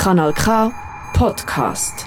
Kanal K Podcast.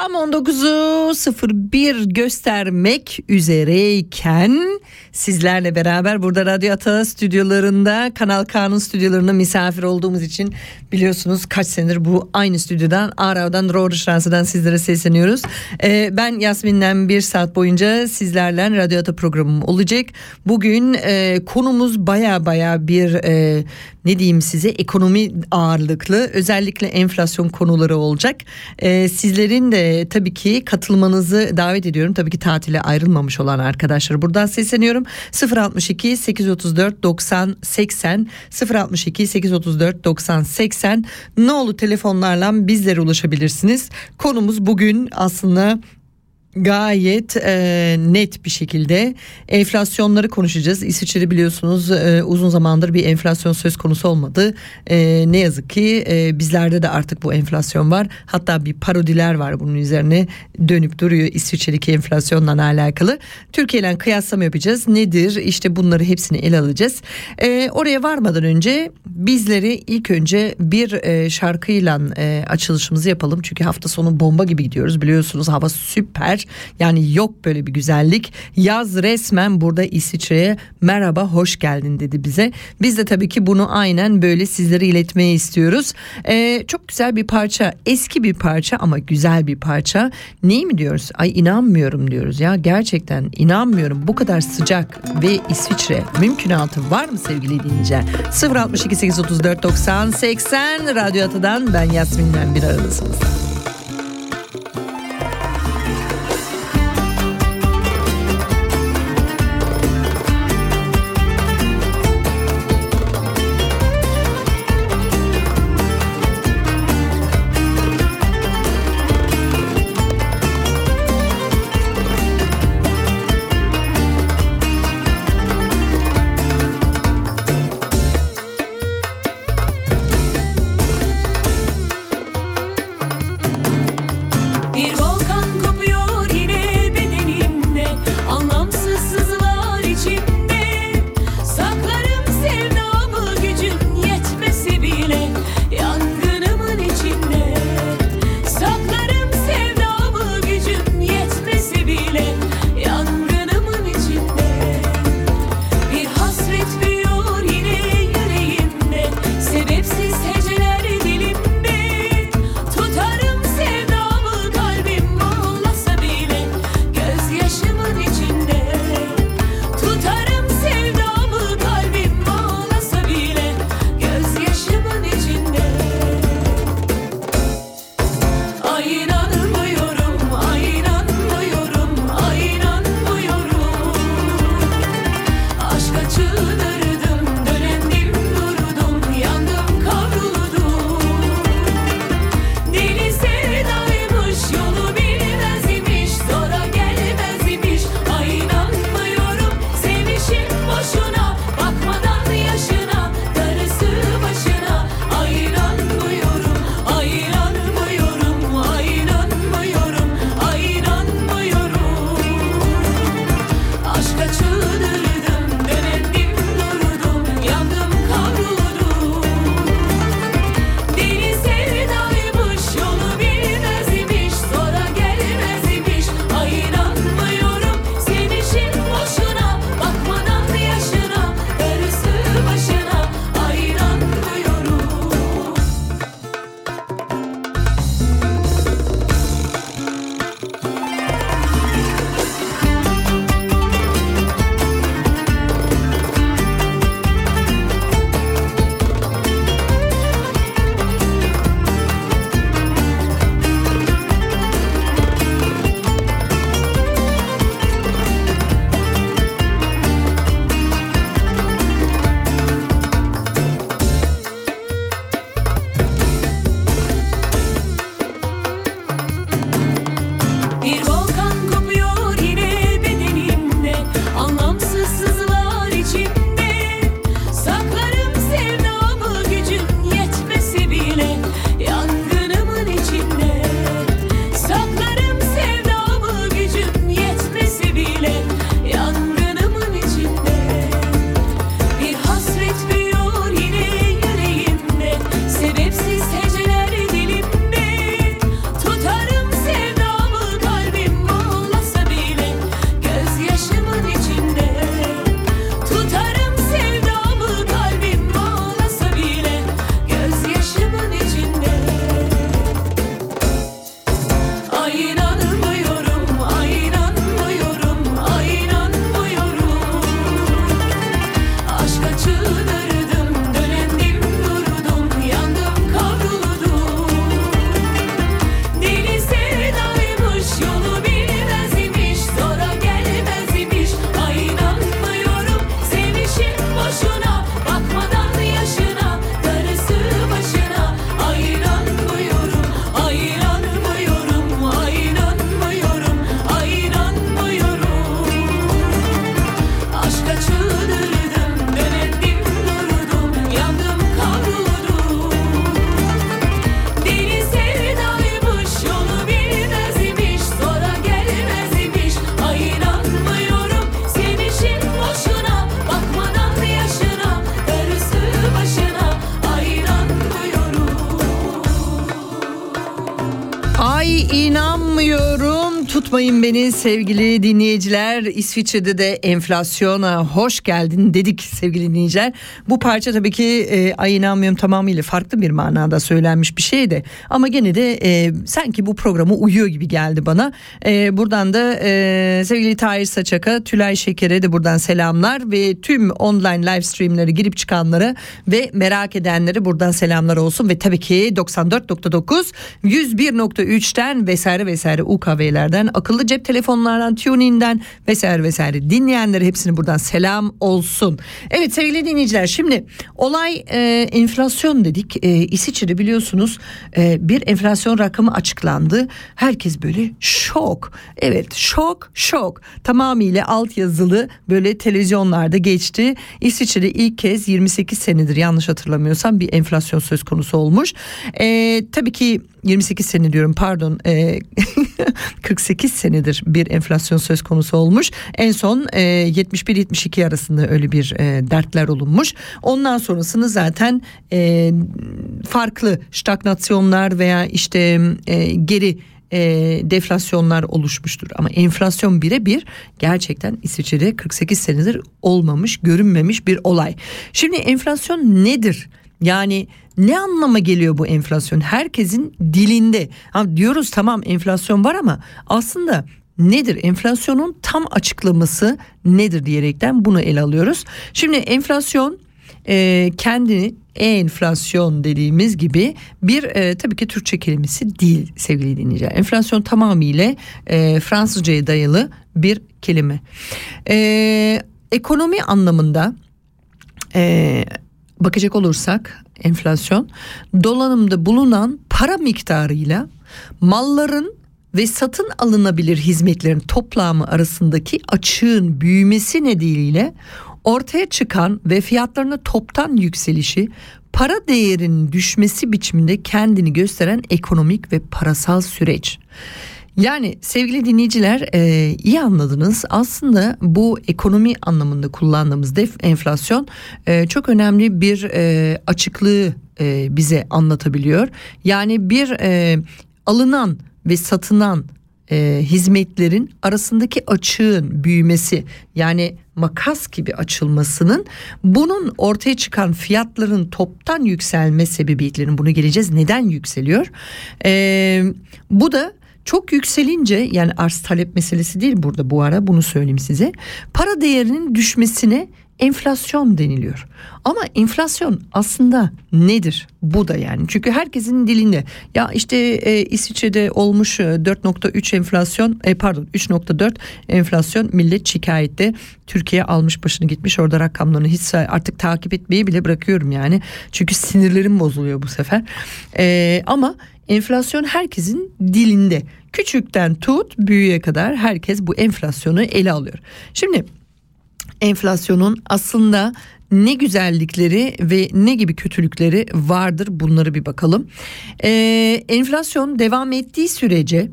tam 19'u 01 göstermek üzereyken sizlerle beraber burada Radyo Ata stüdyolarında Kanal K'nın stüdyolarında misafir olduğumuz için biliyorsunuz kaç senedir bu aynı stüdyodan Arav'dan Rohrstraße'den sizlere sesleniyoruz. Ee, ben Yasmin'den bir saat boyunca sizlerle Radyo Ata programım olacak. Bugün e, konumuz baya baya bir e, ne diyeyim size ekonomi ağırlıklı özellikle enflasyon konuları olacak. Ee, sizlerin de tabii ki katılmanızı davet ediyorum. Tabii ki tatile ayrılmamış olan arkadaşlar buradan sesleniyorum. 062 834 90 80 062 834 90 80 ne olur telefonlarla bizlere ulaşabilirsiniz. Konumuz bugün aslında Gayet e, net bir şekilde enflasyonları konuşacağız. İsviçre'de biliyorsunuz e, uzun zamandır bir enflasyon söz konusu olmadı. E, ne yazık ki e, bizlerde de artık bu enflasyon var. Hatta bir parodiler var bunun üzerine dönüp duruyor İsviçre'deki enflasyonla alakalı. Türkiye ile kıyaslama yapacağız. Nedir? İşte bunları hepsini ele alacağız. E, oraya varmadan önce bizleri ilk önce bir e, şarkıyla e, açılışımızı yapalım. Çünkü hafta sonu bomba gibi gidiyoruz. Biliyorsunuz hava süper. Yani yok böyle bir güzellik. Yaz resmen burada İsviçre'ye merhaba hoş geldin dedi bize. Biz de tabii ki bunu aynen böyle sizlere iletmeyi istiyoruz. Ee, çok güzel bir parça. Eski bir parça ama güzel bir parça. Neyi mi diyoruz? Ay inanmıyorum diyoruz ya. Gerçekten inanmıyorum. Bu kadar sıcak ve İsviçre mümkünatı var mı sevgili dinleyiciler? 062 834 90 80 Radyo Atı'dan ben Yasmin'den bir aradasınız. Unutmayın beni sevgili dinleyiciler. İsviçre'de de enflasyona hoş geldin dedik sevgili dinleyiciler. Bu parça tabii ki e, ay inanmıyorum tamamıyla farklı bir manada söylenmiş bir şeydi. Ama gene de e, sanki bu programı uyuyor gibi geldi bana. E, buradan da e, sevgili Tahir Saçak'a, Tülay Şeker'e de buradan selamlar. Ve tüm online live streamleri girip çıkanlara ve merak edenlere buradan selamlar olsun. Ve tabii ki 94.9, 101.3'ten vesaire vesaire UKV'lerden, akıllı cep telefonlardan, TuneIn'den vesaire vesaire dinleyenlere hepsini buradan selam olsun. Evet sevgili dinleyiciler şimdi olay e, enflasyon dedik. E, İsviçre'de biliyorsunuz e, bir enflasyon rakamı açıklandı. Herkes böyle şok. Evet şok şok. Tamamıyla alt yazılı böyle televizyonlarda geçti. İsviçre'de ilk kez 28 senedir yanlış hatırlamıyorsam bir enflasyon söz konusu olmuş. E, tabii ki 28 sene diyorum pardon e, 48 senedir bir enflasyon söz konusu olmuş. En son e, 71-72 arasında öyle bir e, dertler olunmuş. Ondan sonrasını zaten e, farklı stagnasyonlar veya işte e, geri e, deflasyonlar oluşmuştur. Ama enflasyon birebir gerçekten İsviçre'de 48 senedir olmamış, görünmemiş bir olay. Şimdi enflasyon nedir? Yani ne anlama geliyor bu enflasyon? Herkesin dilinde. Ha, diyoruz tamam enflasyon var ama aslında nedir? Enflasyonun tam açıklaması nedir diyerekten bunu ele alıyoruz. Şimdi enflasyon e, kendini enflasyon dediğimiz gibi bir e, tabii ki Türkçe kelimesi değil sevgili dinleyiciler. Enflasyon tamamıyla e, Fransızcaya dayalı bir kelime. E, ekonomi anlamında e, bakacak olursak enflasyon dolanımda bulunan para miktarıyla malların ve satın alınabilir hizmetlerin toplamı arasındaki açığın büyümesi nedeniyle ortaya çıkan ve fiyatlarına toptan yükselişi para değerinin düşmesi biçiminde kendini gösteren ekonomik ve parasal süreç. Yani sevgili dinleyiciler e, iyi anladınız aslında bu ekonomi anlamında kullandığımız def enflasyon e, çok önemli bir e, açıklığı e, bize anlatabiliyor. Yani bir e, alınan ve satılan e, hizmetlerin arasındaki açığın büyümesi yani makas gibi açılmasının bunun ortaya çıkan fiyatların toptan yükselme sebebiyetlerinin bunu geleceğiz neden yükseliyor e, bu da çok yükselince yani arz talep meselesi değil burada bu ara bunu söyleyeyim size. Para değerinin düşmesine enflasyon deniliyor. Ama enflasyon aslında nedir? Bu da yani. Çünkü herkesin dilinde ya işte e, İsviçre'de olmuş 4.3 enflasyon e, pardon 3.4 enflasyon millet şikayette. Türkiye almış başını gitmiş orada rakamlarını hiç artık takip etmeyi bile bırakıyorum yani. Çünkü sinirlerim bozuluyor bu sefer. E, ama enflasyon herkesin dilinde. Küçükten tut büyüğe kadar herkes bu enflasyonu ele alıyor. Şimdi enflasyonun aslında ne güzellikleri ve ne gibi kötülükleri vardır bunları bir bakalım. Ee, enflasyon devam ettiği sürece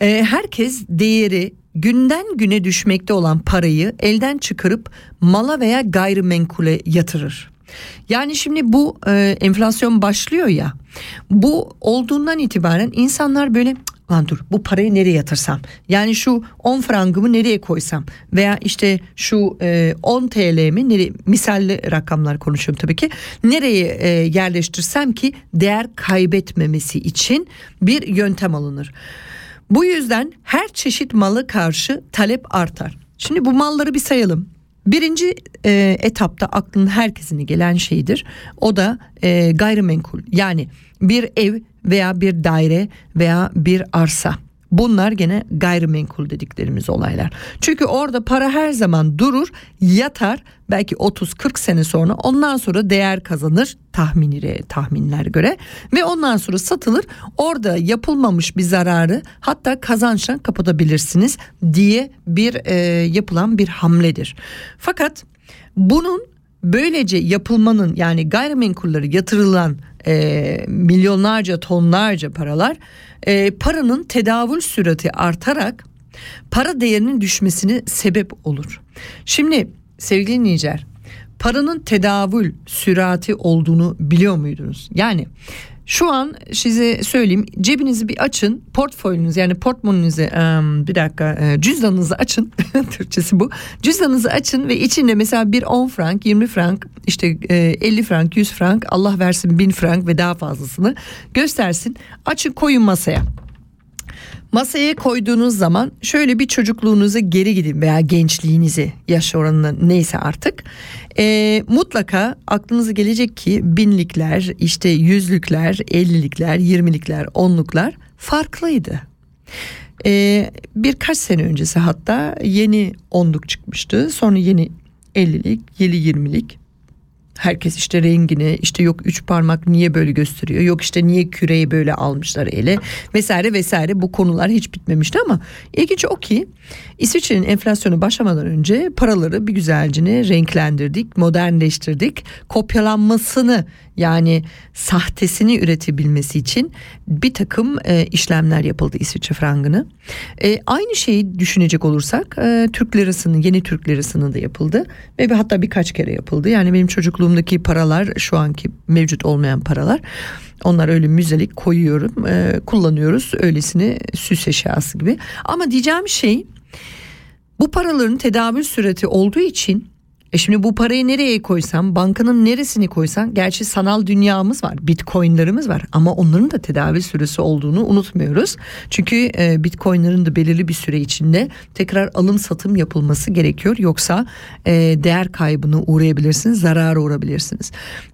e, herkes değeri günden güne düşmekte olan parayı elden çıkarıp mala veya gayrimenkule yatırır. Yani şimdi bu e, enflasyon başlıyor ya bu olduğundan itibaren insanlar böyle lan dur bu parayı nereye yatırsam yani şu 10 frangımı nereye koysam veya işte şu e, 10 TL'mi nereye misalli rakamlar konuşuyorum tabii ki nereye e, yerleştirsem ki değer kaybetmemesi için bir yöntem alınır. Bu yüzden her çeşit malı karşı talep artar. Şimdi bu malları bir sayalım. Birinci e, etapta aklın herkesine gelen şeydir. O da e, gayrimenkul yani bir ev veya bir daire veya bir arsa. Bunlar gene gayrimenkul dediklerimiz olaylar. Çünkü orada para her zaman durur, yatar belki 30-40 sene sonra ondan sonra değer kazanır tahminlere tahminler göre ve ondan sonra satılır. Orada yapılmamış bir zararı hatta kazançla kapatabilirsiniz diye bir e, yapılan bir hamledir. Fakat bunun böylece yapılmanın yani gayrimenkulleri yatırılan e, milyonlarca tonlarca paralar e, paranın tedavül sürati artarak para değerinin düşmesine sebep olur. Şimdi sevgili dinleyiciler paranın tedavül sürati olduğunu biliyor muydunuz? Yani Şu an size söyleyeyim cebinizi bir açın portföyünüzü yani portmonünüzü bir dakika cüzdanınızı açın. Türkçesi bu. Cüzdanınızı açın ve içinde mesela bir 10 frank 20 frank işte e, 50 frank 100 frank Allah versin 1000 frank ve daha fazlasını göstersin. Açın koyun masaya. Masaya koyduğunuz zaman şöyle bir çocukluğunuza geri gidin veya gençliğinizi yaş oranına neyse artık. Ee, mutlaka aklınıza gelecek ki binlikler işte yüzlükler ellilikler yirmilikler onluklar farklıydı. Ee, birkaç sene öncesi hatta yeni onluk çıkmıştı. Sonra yeni ellilik yeni yirmilik Herkes işte rengini işte yok üç parmak niye böyle gösteriyor yok işte niye küreyi böyle almışlar ele vesaire vesaire. Bu konular hiç bitmemişti ama ilginç o ki İsviçre'nin enflasyonu başlamadan önce paraları bir güzelcine renklendirdik modernleştirdik. Kopyalanmasını yani sahtesini üretebilmesi için bir takım e, işlemler yapıldı İsviçre frangını. E, aynı şeyi düşünecek olursak e, Türk lirasının yeni Türk lirasının da yapıldı ve bir, hatta birkaç kere yapıldı. Yani benim çocukluğumdaki paralar şu anki mevcut olmayan paralar onlar öyle müzelik koyuyorum e, kullanıyoruz öylesine süs eşyası gibi. Ama diyeceğim şey bu paraların tedavül süreti olduğu için e şimdi bu parayı nereye koysam bankanın neresini koysan gerçi sanal dünyamız var bitcoinlarımız var ama onların da tedavi süresi olduğunu unutmuyoruz. Çünkü e, bitcoinların da belirli bir süre içinde tekrar alım satım yapılması gerekiyor yoksa e, değer kaybına uğrayabilirsiniz zarara uğrabilirsiniz.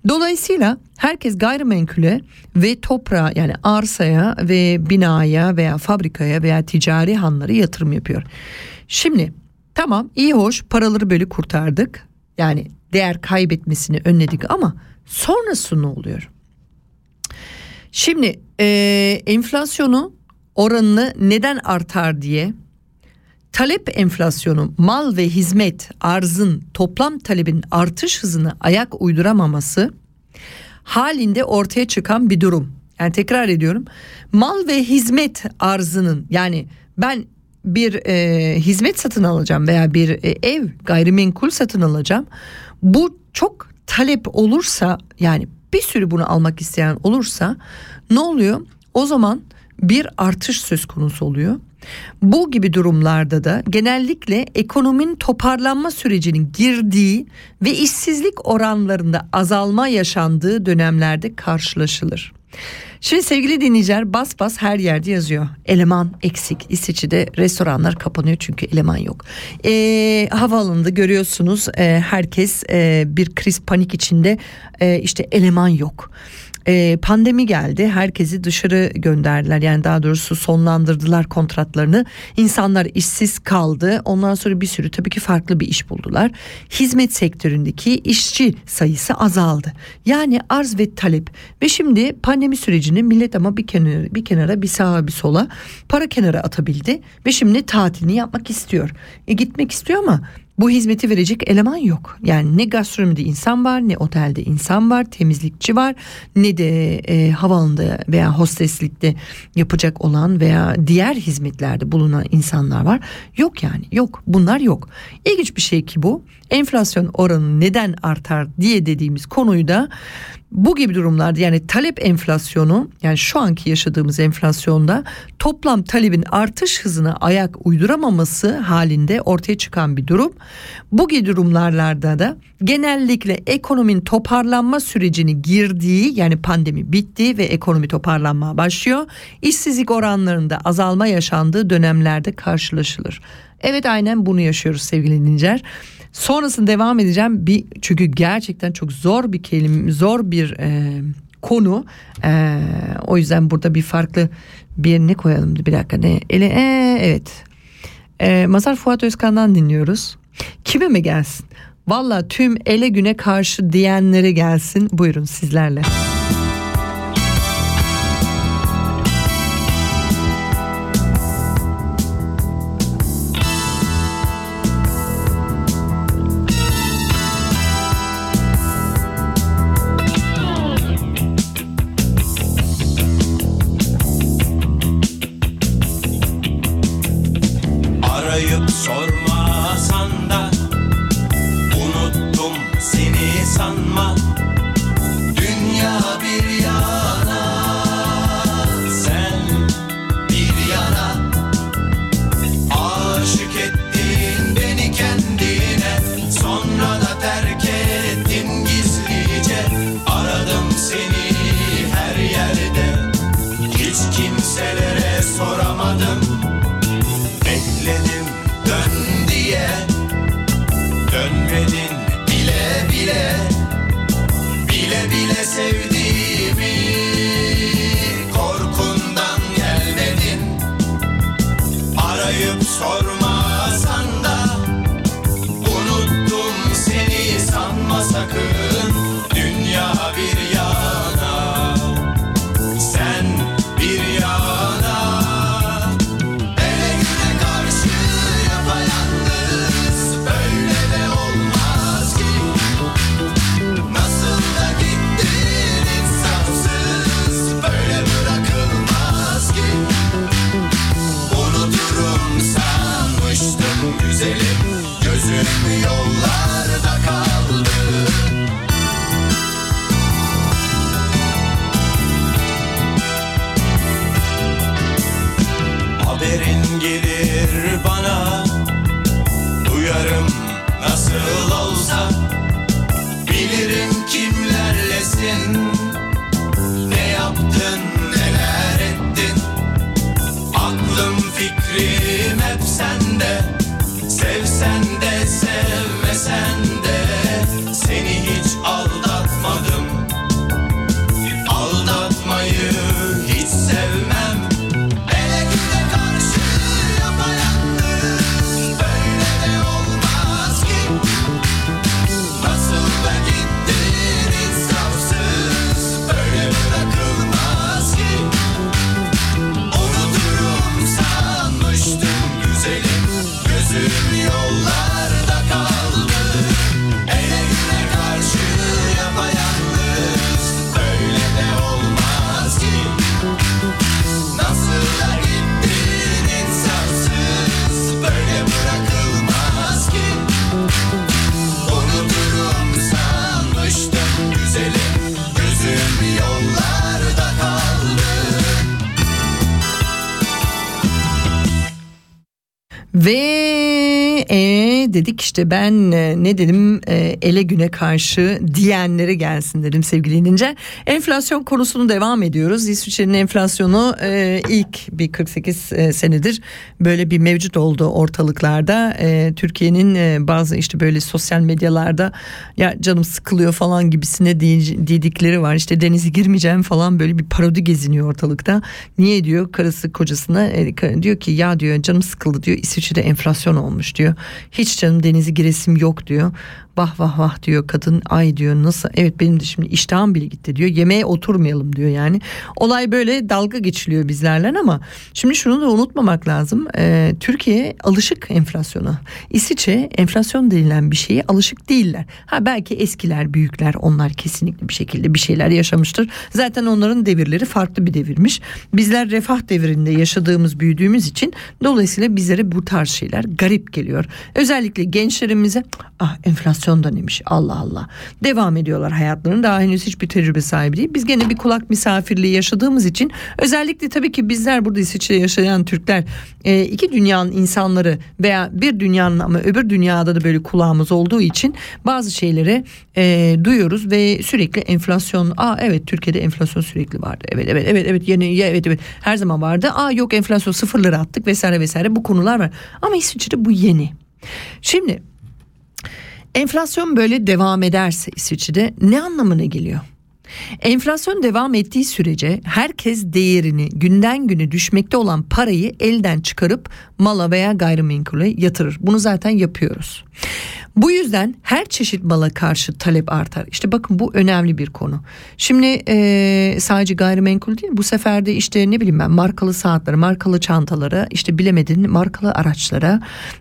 Dolayısıyla herkes gayrimenkule ve toprağa yani arsaya ve binaya veya fabrikaya veya ticari hanlara yatırım yapıyor. Şimdi Tamam iyi hoş paraları böyle kurtardık. Yani değer kaybetmesini önledik ama sonrası ne oluyor? Şimdi e, enflasyonu oranını neden artar diye talep enflasyonu mal ve hizmet arzın toplam talebin artış hızını ayak uyduramaması halinde ortaya çıkan bir durum. Yani tekrar ediyorum mal ve hizmet arzının yani ben bir e, hizmet satın alacağım veya bir e, ev gayrimenkul satın alacağım. Bu çok talep olursa yani bir sürü bunu almak isteyen olursa ne oluyor? O zaman bir artış söz konusu oluyor. Bu gibi durumlarda da genellikle ekonominin toparlanma sürecinin girdiği ve işsizlik oranlarında azalma yaşandığı dönemlerde karşılaşılır. Şimdi sevgili dinleyiciler bas bas her yerde yazıyor. Eleman eksik. İsviçre'de restoranlar kapanıyor çünkü eleman yok. E, havaalanında görüyorsunuz e, herkes e, bir kriz panik içinde e, işte eleman yok e, pandemi geldi. Herkesi dışarı gönderdiler. Yani daha doğrusu sonlandırdılar kontratlarını. İnsanlar işsiz kaldı. Ondan sonra bir sürü tabii ki farklı bir iş buldular. Hizmet sektöründeki işçi sayısı azaldı. Yani arz ve talep. Ve şimdi pandemi sürecini millet ama bir kenara bir kenara bir sağa bir sola para kenara atabildi. Ve şimdi tatilini yapmak istiyor. E, gitmek istiyor ama bu hizmeti verecek eleman yok. Yani ne gastronomide insan var ne otelde insan var temizlikçi var ne de e, havaalanında veya hosteslikte yapacak olan veya diğer hizmetlerde bulunan insanlar var. Yok yani yok bunlar yok. İlginç bir şey ki bu enflasyon oranı neden artar diye dediğimiz konuyu da bu gibi durumlarda yani talep enflasyonu yani şu anki yaşadığımız enflasyonda toplam talebin artış hızına ayak uyduramaması halinde ortaya çıkan bir durum. Bu gibi durumlarda da genellikle ekonominin toparlanma sürecini girdiği yani pandemi bitti ve ekonomi toparlanmaya başlıyor. İşsizlik oranlarında azalma yaşandığı dönemlerde karşılaşılır. Evet aynen bunu yaşıyoruz sevgili dinleyiciler. Sonrasında devam edeceğim. Bir çünkü gerçekten çok zor bir kelime zor bir e, konu. E, o yüzden burada bir farklı bir ne koyalım? Bir dakika ne? Ele e, evet. E, Mazhar Fuat Özkan'dan dinliyoruz. Kime mi gelsin? Valla tüm ele güne karşı diyenlere gelsin. Buyurun sizlerle. Arayıp dedik işte ben e, ne dedim e, ele güne karşı diyenlere gelsin dedim sevgili İnce. Enflasyon konusunu devam ediyoruz. İsviçre'nin enflasyonu e, ilk bir 48 e, senedir böyle bir mevcut oldu ortalıklarda. Türkiye'nin bazı işte böyle sosyal medyalarda ya canım sıkılıyor falan gibisine dedikleri var. İşte denize girmeyeceğim falan böyle bir parodi geziniyor ortalıkta. Niye diyor karısı kocasına diyor ki ya diyor canım sıkıldı diyor İsviçre'de enflasyon olmuş diyor. Hiç canım denize giresim yok diyor. Vah vah vah diyor kadın. Ay diyor nasıl? Evet benim de şimdi iştahım bile gitti diyor. Yemeğe oturmayalım diyor yani. Olay böyle dalga geçiliyor bizlerle ama şimdi şunu da unutmamak lazım. Ee, Türkiye alışık enflasyona. İsviçre enflasyon denilen bir şeye alışık değiller. Ha belki eskiler büyükler onlar kesinlikle bir şekilde bir şeyler yaşamıştır. Zaten onların devirleri farklı bir devirmiş. Bizler refah devrinde yaşadığımız büyüdüğümüz için dolayısıyla bizlere bu tarz şeyler garip geliyor. Özellikle gençlerimize ah enflasyon da neymiş Allah Allah. Devam ediyorlar hayatlarını daha henüz hiçbir tecrübe sahibi değil. Biz gene bir kulak misafirliği yaşadığımız için özellikle tabii ki bizler burada İsviçre'de yaşayan Türkler e, iki dünyanın insanları veya bir dünyanın ama öbür dünyada da böyle kulağımız olduğu için bazı şeyleri e, duyuyoruz ve sürekli enflasyon aa evet Türkiye'de enflasyon sürekli vardı. Evet evet evet evet yeni evet evet her zaman vardı. Aa yok enflasyon sıfırları attık vesaire vesaire. Bu konular var. Ama İsviçre'de bu yeni. Şimdi Enflasyon böyle devam ederse İsviçre'de ne anlamına geliyor? Enflasyon devam ettiği sürece herkes değerini günden güne düşmekte olan parayı elden çıkarıp mala veya gayrimenkule yatırır. Bunu zaten yapıyoruz. Bu yüzden her çeşit mala karşı talep artar. İşte bakın bu önemli bir konu. Şimdi eee, sadece gayrimenkul değil bu sefer de işte ne bileyim ben markalı saatleri, markalı çantalara, işte bilemedin markalı araçlara,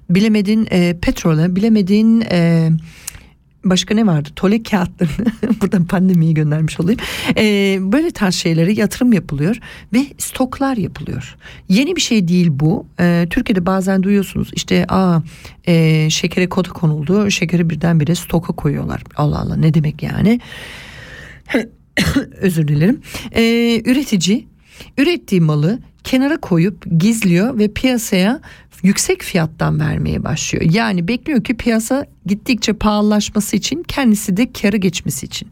bilemedin eee petrole, bilemedin eee başka ne vardı? Tole kağıtlarını buradan pandemiyi göndermiş olayım. Ee, böyle tarz şeylere yatırım yapılıyor ve stoklar yapılıyor. Yeni bir şey değil bu. Ee, Türkiye'de bazen duyuyorsunuz işte aa e, şekere kota konuldu. Şekeri birdenbire stoka koyuyorlar. Allah Allah ne demek yani? Özür dilerim. Ee, üretici ürettiği malı kenara koyup gizliyor ve piyasaya yüksek fiyattan vermeye başlıyor. Yani bekliyor ki piyasa gittikçe pahalılaşması için kendisi de karı geçmesi için.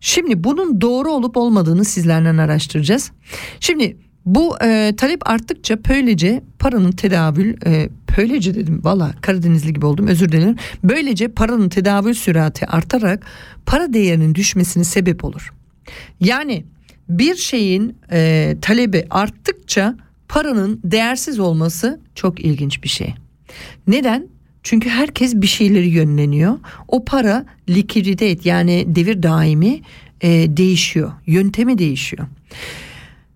Şimdi bunun doğru olup olmadığını sizlerden araştıracağız. Şimdi bu e, talep arttıkça böylece paranın tedavül e, böylece dedim valla Karadenizli gibi oldum özür dilerim. Böylece paranın tedavül sürati artarak para değerinin düşmesine sebep olur. Yani bir şeyin e, talebi arttıkça paranın değersiz olması çok ilginç bir şey. Neden? Çünkü herkes bir şeyleri yönleniyor. O para likidite yani devir daimi e, değişiyor. Yöntemi değişiyor.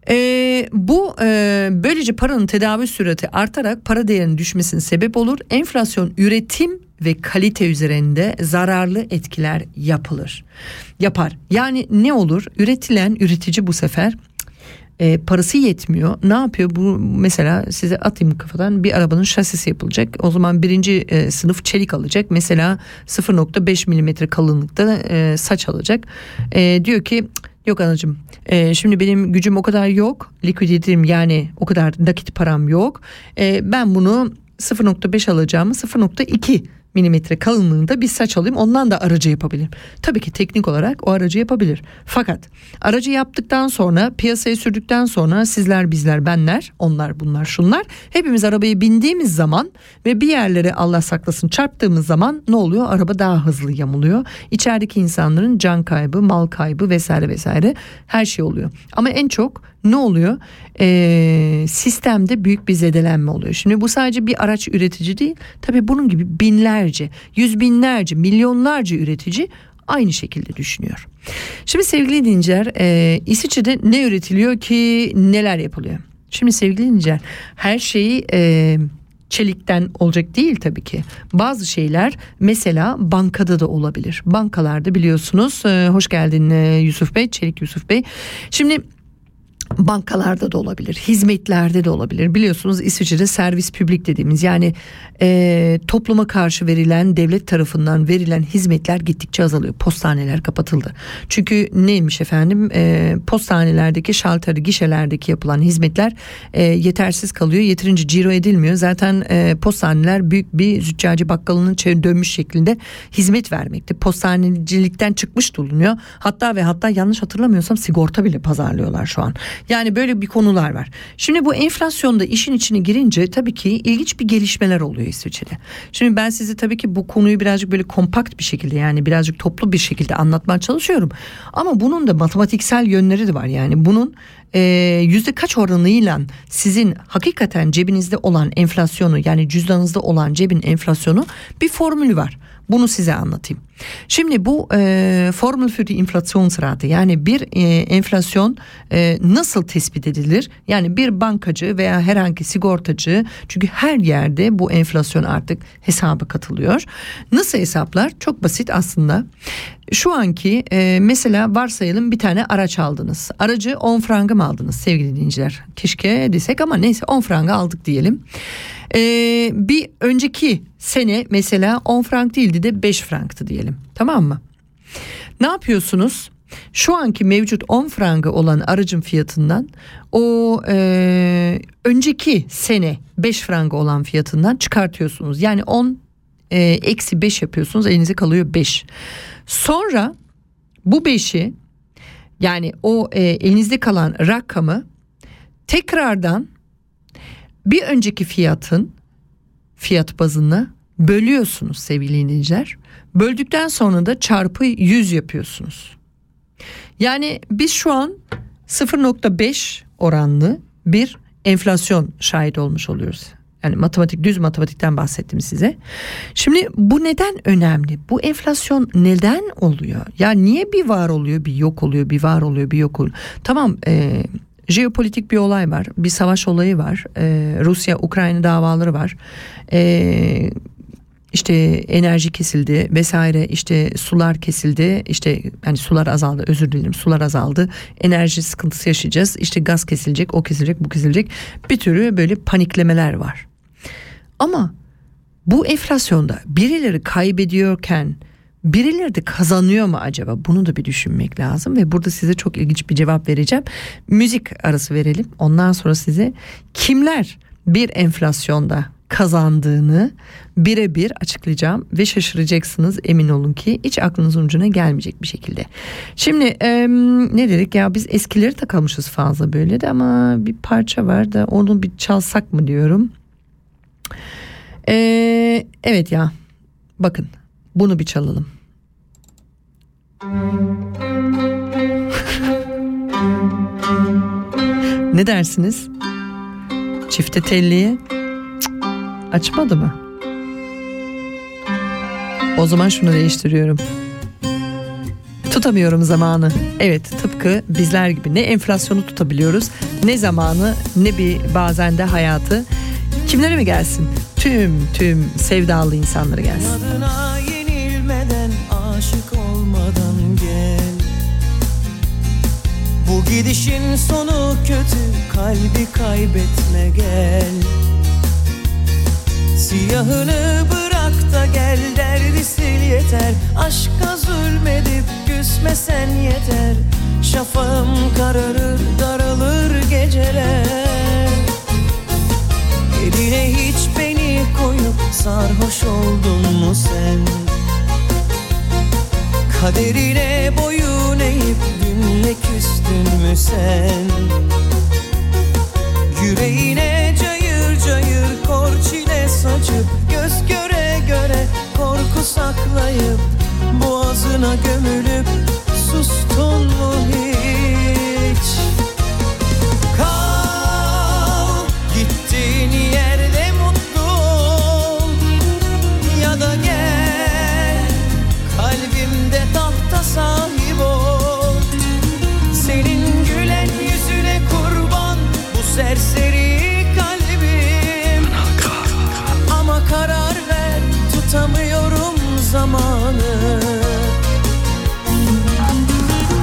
E, bu e, böylece paranın tedavi sürati artarak para değerinin düşmesine sebep olur. Enflasyon üretim ve kalite üzerinde zararlı etkiler yapılır. Yapar. Yani ne olur? Üretilen üretici bu sefer e, parası yetmiyor. Ne yapıyor? Bu mesela size atayım kafadan bir arabanın şasisi yapılacak. O zaman birinci e, sınıf çelik alacak. Mesela 0.5 milimetre kalınlıkta e, saç alacak. E, diyor ki yok anacığım e, şimdi benim gücüm o kadar yok. Likviditim yani o kadar nakit param yok. E, ben bunu 0.5 alacağımı 0.2 milimetre kalınlığında bir saç alayım ondan da aracı yapabilirim. Tabii ki teknik olarak o aracı yapabilir. Fakat aracı yaptıktan sonra piyasaya sürdükten sonra sizler bizler benler onlar bunlar şunlar hepimiz arabaya bindiğimiz zaman ve bir yerlere Allah saklasın çarptığımız zaman ne oluyor? Araba daha hızlı yamuluyor. İçerideki insanların can kaybı, mal kaybı vesaire vesaire her şey oluyor. Ama en çok ne oluyor? Ee, sistemde büyük bir zedelenme oluyor. Şimdi bu sadece bir araç üretici değil. Tabii bunun gibi binlerce, yüz binlerce, milyonlarca üretici aynı şekilde düşünüyor. Şimdi sevgili dinleyiciler e, İsviçre'de ne üretiliyor ki neler yapılıyor? Şimdi sevgili dinleyiciler her şeyi e, çelikten olacak değil tabii ki. Bazı şeyler mesela bankada da olabilir. Bankalarda biliyorsunuz e, hoş geldin e, Yusuf Bey, Çelik Yusuf Bey. Şimdi bankalarda da olabilir, hizmetlerde de olabilir. Biliyorsunuz İsviçre'de servis publik dediğimiz yani e, topluma karşı verilen devlet tarafından verilen hizmetler gittikçe azalıyor. Postaneler kapatıldı. Çünkü neymiş efendim e, postanelerdeki şalteri gişelerdeki yapılan hizmetler e, yetersiz kalıyor. Yeterince ciro edilmiyor. Zaten e, postaneler büyük bir züccaci bakkalının dönmüş şeklinde hizmet vermekte. Postanecilikten çıkmış bulunuyor. Hatta ve hatta yanlış hatırlamıyorsam sigorta bile pazarlıyorlar şu an. Yani böyle bir konular var. Şimdi bu enflasyonda işin içine girince tabii ki ilginç bir gelişmeler oluyor İsviçre'de. Şimdi ben size tabii ki bu konuyu birazcık böyle kompakt bir şekilde yani birazcık toplu bir şekilde anlatmaya çalışıyorum. Ama bunun da matematiksel yönleri de var. Yani bunun e, yüzde kaç oranıyla sizin hakikaten cebinizde olan enflasyonu yani cüzdanınızda olan cebin enflasyonu bir formülü var. Bunu size anlatayım. Şimdi bu e, formül für die Inflationsrate yani bir e, enflasyon e, nasıl tespit edilir? Yani bir bankacı veya herhangi sigortacı çünkü her yerde bu enflasyon artık hesaba katılıyor. Nasıl hesaplar? Çok basit aslında. Şu anki e, mesela varsayalım bir tane araç aldınız. Aracı 10 franga mı aldınız sevgili dinleyiciler? Keşke desek ama neyse 10 franga aldık diyelim. Ee, bir önceki sene mesela 10 frank değildi de 5 franktı diyelim. Tamam mı? Ne yapıyorsunuz? Şu anki mevcut 10 franga olan aracın fiyatından o e, önceki sene 5 franga olan fiyatından çıkartıyorsunuz. Yani 10 e, eksi 5 yapıyorsunuz elinize kalıyor 5. Sonra bu 5'i yani o e, elinizde kalan rakamı tekrardan bir önceki fiyatın fiyat bazını bölüyorsunuz sevgili dinleyiciler. Böldükten sonra da çarpı 100 yapıyorsunuz. Yani biz şu an 0.5 oranlı bir enflasyon şahit olmuş oluyoruz. Yani matematik düz matematikten bahsettim size. Şimdi bu neden önemli? Bu enflasyon neden oluyor? Ya niye bir var oluyor, bir yok oluyor, bir var oluyor, bir yok oluyor? Tamam, e, jeopolitik bir olay var, bir savaş olayı var, e, Rusya-Ukrayna davaları var. E, işte enerji kesildi vesaire işte sular kesildi. İşte yani sular azaldı özür dilerim sular azaldı. Enerji sıkıntısı yaşayacağız. İşte gaz kesilecek o kesilecek bu kesilecek. Bir türlü böyle paniklemeler var. Ama bu enflasyonda birileri kaybediyorken birileri de kazanıyor mu acaba bunu da bir düşünmek lazım ve burada size çok ilginç bir cevap vereceğim müzik arası verelim ondan sonra size kimler bir enflasyonda kazandığını birebir açıklayacağım ve şaşıracaksınız emin olun ki hiç aklınızın ucuna gelmeyecek bir şekilde. Şimdi e, ne dedik ya biz eskileri takılmışız fazla böyle de ama bir parça var da onu bir çalsak mı diyorum. E, evet ya bakın bunu bir çalalım. Ne dersiniz? Çifte telliye Açmadı mı? O zaman şunu değiştiriyorum. Tutamıyorum zamanı. Evet tıpkı bizler gibi ne enflasyonu tutabiliyoruz ne zamanı ne bir bazen de hayatı. Kimlere mi gelsin? Tüm tüm sevdalı insanlara gelsin. Adına gidişin sonu kötü kalbi kaybetme gel. Siyahını bırak da gel derdi sil yeter. Aşka zulmedip küsmesen yeter. Şafağım kararır daralır geceler. Eline hiç beni koyup sarhoş oldun mu sen? Kaderine boyun eğip dünle küstün mü sen? Yüreğine cayır cayır kor çile saçıp Göz göre göre korku saklayıp Boğazına gömülüp sustun mu hiç? Kal gittiğin yerde mutlu ol. Ya da gel kalbimde tahta sahip serseri kalbim. Ama karar ver tutamıyorum zamanı.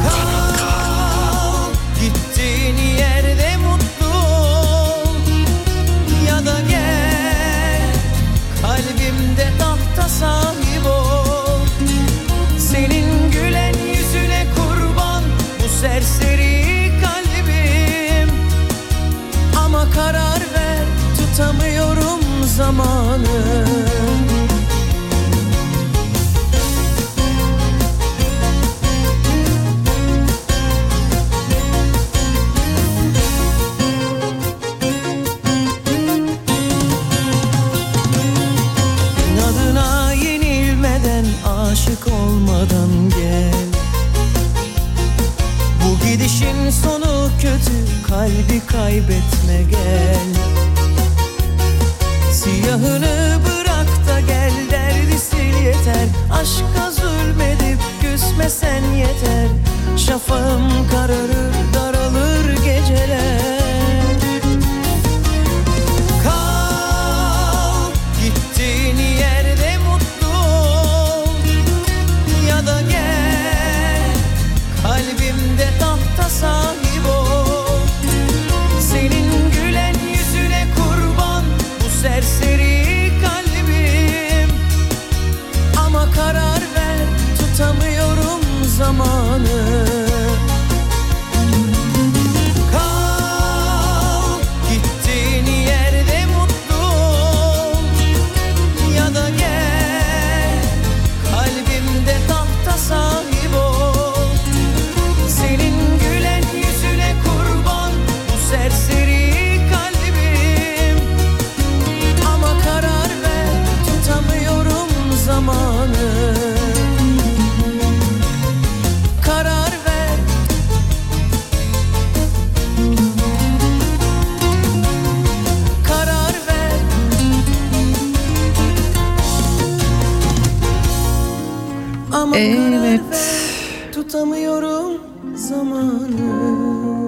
Kal gittiğin yerde mutlu Ya da gel kalbimde tahta aşık olmadan gel. Bu gidişin sonu kötü kalbi kaybetme Aşka zulmedip küsmesen yeter. Şafağım kararır daralır geceler. Kal gittiğin yerde mutlu ol. Ya da gel kalbimde tahta sahip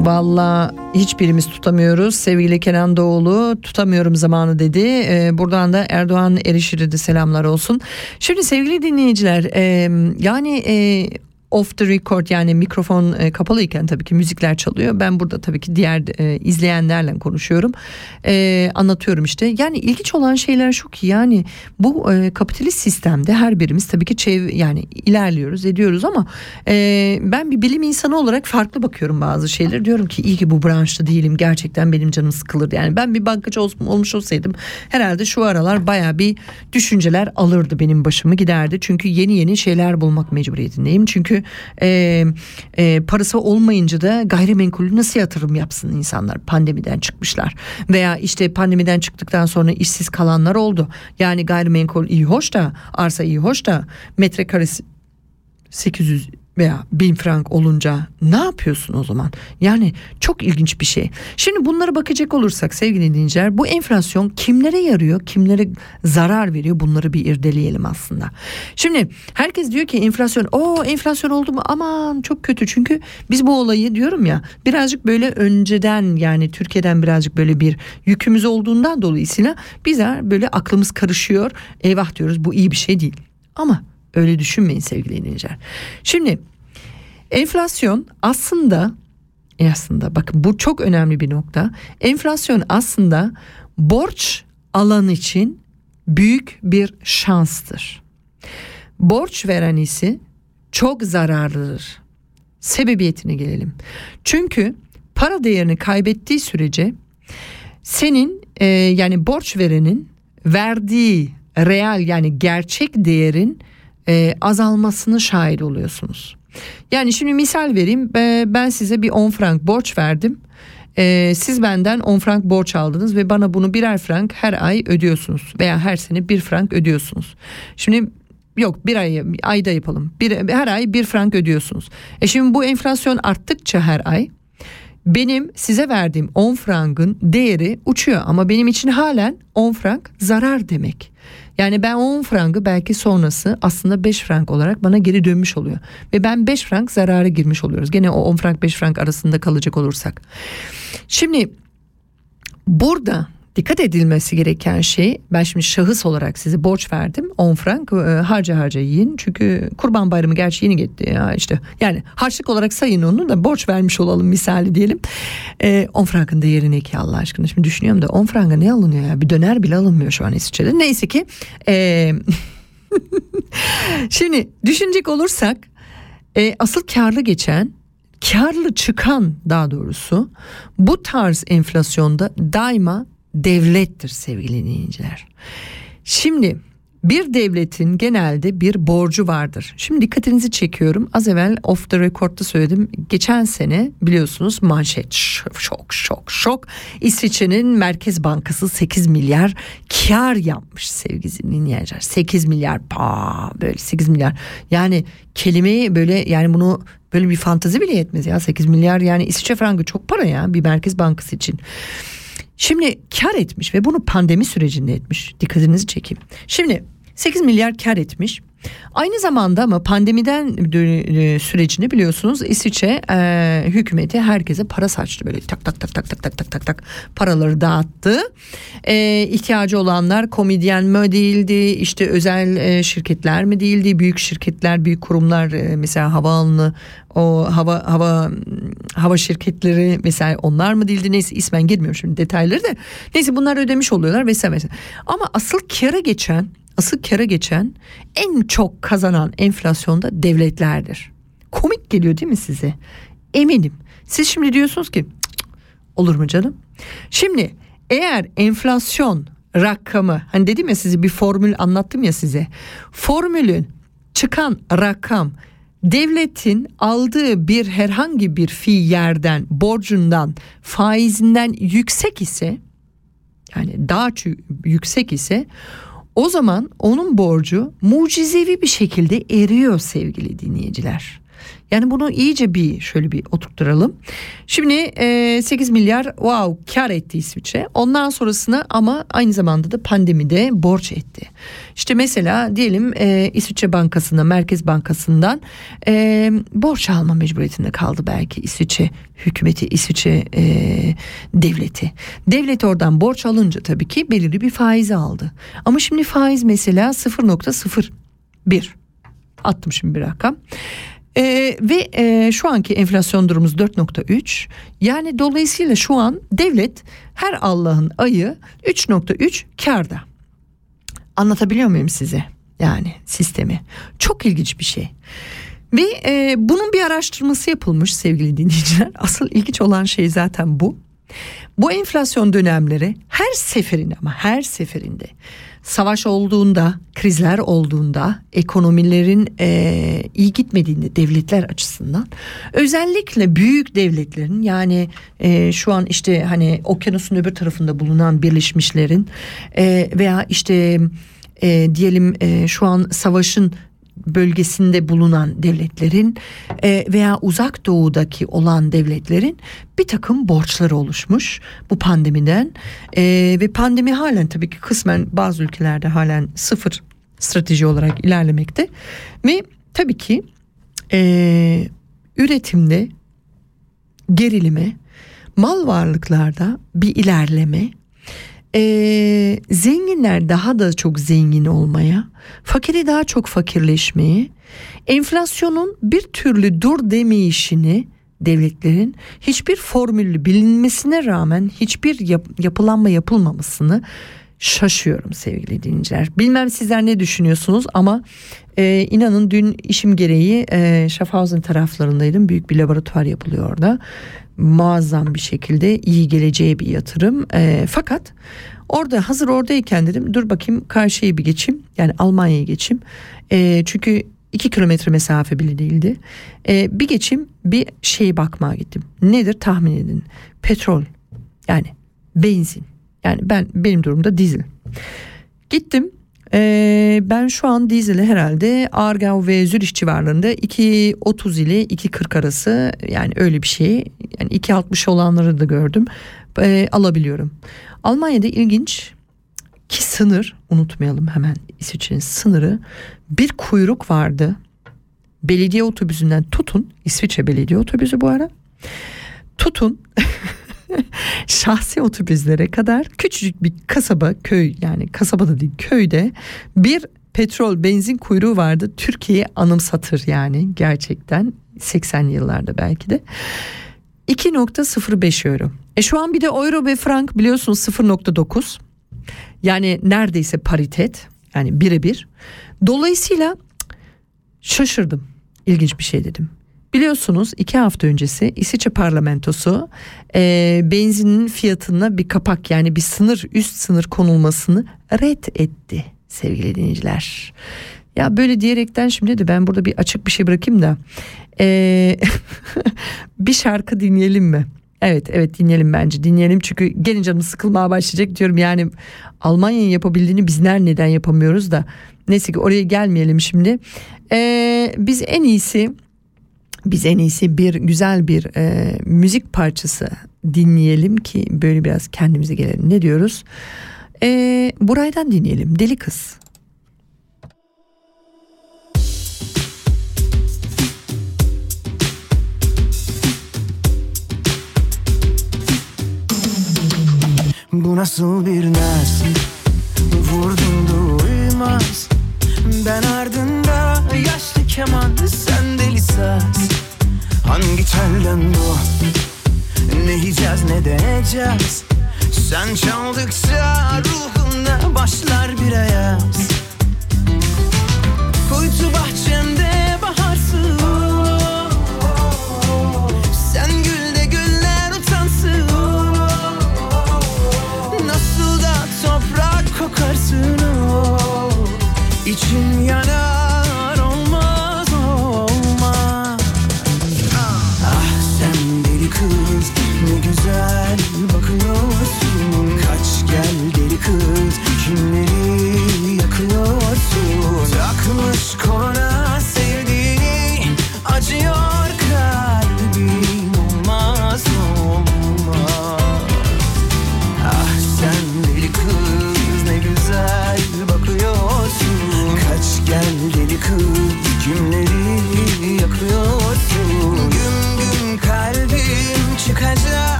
Valla hiçbirimiz tutamıyoruz. Sevgili Kenan Doğulu tutamıyorum zamanı dedi. Ee, buradan da Erdoğan Erişir'e de selamlar olsun. Şimdi sevgili dinleyiciler e, yani e, off the record yani mikrofon e, kapalıyken tabii ki müzikler çalıyor. Ben burada tabii ki diğer e, izleyenlerle konuşuyorum. E, anlatıyorum işte. Yani ilginç olan şeyler şu ki yani bu e, kapitalist sistemde her birimiz tabii ki çev yani ilerliyoruz ediyoruz ama e, ben bir bilim insanı olarak farklı bakıyorum bazı şeyler. Diyorum ki iyi ki bu branşta değilim. Gerçekten benim canım sıkılır. Yani ben bir bankacı ol- olmuş olsaydım herhalde şu aralar baya bir düşünceler alırdı benim başımı giderdi. Çünkü yeni yeni şeyler bulmak mecburiyetindeyim. Çünkü e, e, parası olmayınca da gayrimenkulü nasıl yatırım yapsın insanlar pandemiden çıkmışlar. Veya işte pandemiden çıktıktan sonra işsiz kalanlar oldu. Yani gayrimenkul iyi hoş da arsa iyi hoş da metrekaresi 800 veya 1000 frank olunca ne yapıyorsun o zaman? Yani çok ilginç bir şey. Şimdi bunlara bakacak olursak sevgili dinleyiciler bu enflasyon kimlere yarıyor, kimlere zarar veriyor bunları bir irdeleyelim aslında. Şimdi herkes diyor ki enflasyon o enflasyon oldu mu aman çok kötü çünkü biz bu olayı diyorum ya birazcık böyle önceden yani Türkiye'den birazcık böyle bir yükümüz olduğundan dolayısıyla bize böyle aklımız karışıyor. Eyvah diyoruz bu iyi bir şey değil. Ama öyle düşünmeyin sevgili dinleyiciler. Şimdi enflasyon aslında aslında bakın bu çok önemli bir nokta. Enflasyon aslında borç alan için büyük bir şanstır. Borç veren ise çok zararlıdır. Sebebiyetine gelelim. Çünkü para değerini kaybettiği sürece senin e, yani borç verenin verdiği real yani gerçek değerin e, azalmasını şahit oluyorsunuz. Yani şimdi misal vereyim ben size bir 10 frank borç verdim. E, siz benden 10 frank borç aldınız ve bana bunu birer frank her ay ödüyorsunuz veya her sene bir frank ödüyorsunuz. Şimdi yok bir ay ayda yapalım. Bir, her ay bir frank ödüyorsunuz. E şimdi bu enflasyon arttıkça her ay benim size verdiğim 10 frankın değeri uçuyor ama benim için halen 10 frank zarar demek. Yani ben 10 frankı belki sonrası aslında 5 frank olarak bana geri dönmüş oluyor. Ve ben 5 frank zarara girmiş oluyoruz. Gene o 10 frank 5 frank arasında kalacak olursak. Şimdi burada dikkat edilmesi gereken şey ben şimdi şahıs olarak size borç verdim 10 frank e, harca harca yiyin. Çünkü kurban bayramı gerçi yeni gitti ya işte. Yani harçlık olarak sayın onu da borç vermiş olalım misali diyelim. E, 10 frankın değeri ne ki Allah aşkına? Şimdi düşünüyorum da 10 franka ne alınıyor ya? Bir döner bile alınmıyor şu an İsviçre'de. Neyse ki e, şimdi düşünecek olursak e, asıl karlı geçen karlı çıkan daha doğrusu bu tarz enflasyonda daima devlettir sevgili dinleyiciler. Şimdi bir devletin genelde bir borcu vardır. Şimdi dikkatinizi çekiyorum. Az evvel off the record'da söyledim. Geçen sene biliyorsunuz manşet şok şok şok. İsviçre'nin Merkez Bankası 8 milyar kar yapmış sevgili dinleyiciler. 8 milyar pa böyle 8 milyar. Yani kelimeyi böyle yani bunu böyle bir fantazi bile yetmez ya 8 milyar yani İsviçre frangı çok para ya bir Merkez Bankası için. Şimdi kar etmiş ve bunu pandemi sürecinde etmiş. Dikkatinizi çekeyim. Şimdi 8 milyar kar etmiş. Aynı zamanda ama pandemiden dö- sürecini biliyorsunuz İsviçre e, hükümeti herkese para saçtı böyle tak tak tak tak tak tak tak tak tak paraları dağıttı. E, ihtiyacı olanlar komedyen mi değildi işte özel e, şirketler mi değildi büyük şirketler büyük kurumlar e, mesela havaalanı o hava hava hava şirketleri mesela onlar mı değildi neyse ismen girmiyorum şimdi detayları da neyse bunlar ödemiş oluyorlar vesaire. Ama asıl kâra geçen asıl kâra geçen en çok kazanan enflasyonda devletlerdir. Komik geliyor değil mi size? Eminim. Siz şimdi diyorsunuz ki "Cık, cık, olur mu canım? Şimdi eğer enflasyon rakamı hani dedim ya size bir formül anlattım ya size. Formülün çıkan rakam devletin aldığı bir herhangi bir fi yerden borcundan faizinden yüksek ise yani daha yüksek ise o zaman onun borcu mucizevi bir şekilde eriyor sevgili dinleyiciler. Yani bunu iyice bir şöyle bir oturtturalım. Şimdi e, 8 milyar wow kar etti İsviçre. Ondan sonrasını ama aynı zamanda da pandemide borç etti. İşte mesela diyelim e, İsviçre Bankası'nda Merkez Bankası'ndan e, borç alma mecburiyetinde kaldı belki İsviçre hükümeti İsviçre e, devleti. Devlet oradan borç alınca tabii ki belirli bir faiz aldı. Ama şimdi faiz mesela 0.01 attım şimdi bir rakam. Ee, ve e, şu anki enflasyon durumumuz 4.3 yani dolayısıyla şu an devlet her Allah'ın ayı 3.3 karda anlatabiliyor muyum size? Yani sistemi. Çok ilginç bir şey. Ve e, bunun bir araştırması yapılmış sevgili dinleyiciler. Asıl ilginç olan şey zaten bu. Bu enflasyon dönemleri her seferinde ama her seferinde savaş olduğunda, krizler olduğunda, ekonomilerin e, iyi gitmediğinde devletler açısından özellikle büyük devletlerin yani e, şu an işte hani okyanusun öbür tarafında bulunan birleşmişlerin e, veya işte e, diyelim e, şu an savaşın bölgesinde bulunan devletlerin e, veya uzak doğudaki olan devletlerin bir takım borçları oluşmuş bu pandemiden. E, ve pandemi halen tabii ki kısmen bazı ülkelerde halen sıfır strateji olarak ilerlemekte. Ve tabii ki e, üretimde gerilime mal varlıklarda bir ilerleme ee, zenginler daha da çok zengin olmaya, fakiri daha çok fakirleşmeye, enflasyonun bir türlü dur demeyişini devletlerin hiçbir formülü bilinmesine rağmen hiçbir yap- yapılanma yapılmamasını şaşıyorum sevgili dinleyiciler. Bilmem sizler ne düşünüyorsunuz ama e, inanın dün işim gereği e, Schaffhausen taraflarındaydım. Büyük bir laboratuvar yapılıyor orada. Muazzam bir şekilde iyi geleceğe bir yatırım. E, fakat orada hazır oradayken dedim dur bakayım karşıya bir geçeyim. Yani Almanya'ya geçeyim. E, çünkü iki kilometre mesafe bile değildi. E, bir geçeyim bir şeye bakmaya gittim. Nedir tahmin edin. Petrol yani benzin. Yani ben benim durumda dizel. Gittim. Ee, ben şu an dizeli herhalde Aargau ve Zürich civarlarında 2.30 ile 2.40 arası yani öyle bir şey. Yani 2.60 olanları da gördüm. Ee, alabiliyorum. Almanya'da ilginç ki sınır unutmayalım hemen İsviçre'nin sınırı bir kuyruk vardı. Belediye otobüsünden tutun İsviçre belediye otobüsü bu ara. Tutun şahsi otobüslere kadar küçücük bir kasaba köy yani kasabada değil köyde bir petrol benzin kuyruğu vardı. Türkiye'yi anımsatır yani gerçekten 80'li yıllarda belki de. 2.05 euro. E şu an bir de euro ve frank biliyorsunuz 0.9. Yani neredeyse paritet. Yani birebir. Dolayısıyla şaşırdım. İlginç bir şey dedim. Biliyorsunuz iki hafta öncesi İsviçre parlamentosu e, benzinin fiyatına bir kapak yani bir sınır üst sınır konulmasını red etti sevgili dinleyiciler. Ya böyle diyerekten şimdi de ben burada bir açık bir şey bırakayım da e, bir şarkı dinleyelim mi? Evet evet dinleyelim bence dinleyelim çünkü gelin canım sıkılmaya başlayacak diyorum yani Almanya'nın yapabildiğini bizler neden yapamıyoruz da neyse ki oraya gelmeyelim şimdi. E, biz en iyisi biz en iyisi bir güzel bir e, müzik parçası dinleyelim ki böyle biraz kendimize gelelim. Ne diyoruz? E, Buray'dan dinleyelim. Deli Kız. Bu nasıl bir naz Vurdum da uymaz Ben ardında yaşlı keman Sen deli saz. Hangi telden bu? Ne yiyeceğiz ne deneyeceğiz Sen çaldıkça ruhumda başlar bir ayaz. Kuytu bahçemde baharsın Sen gül de güller utansın Nasıl da toprak kokarsın? İçim yanar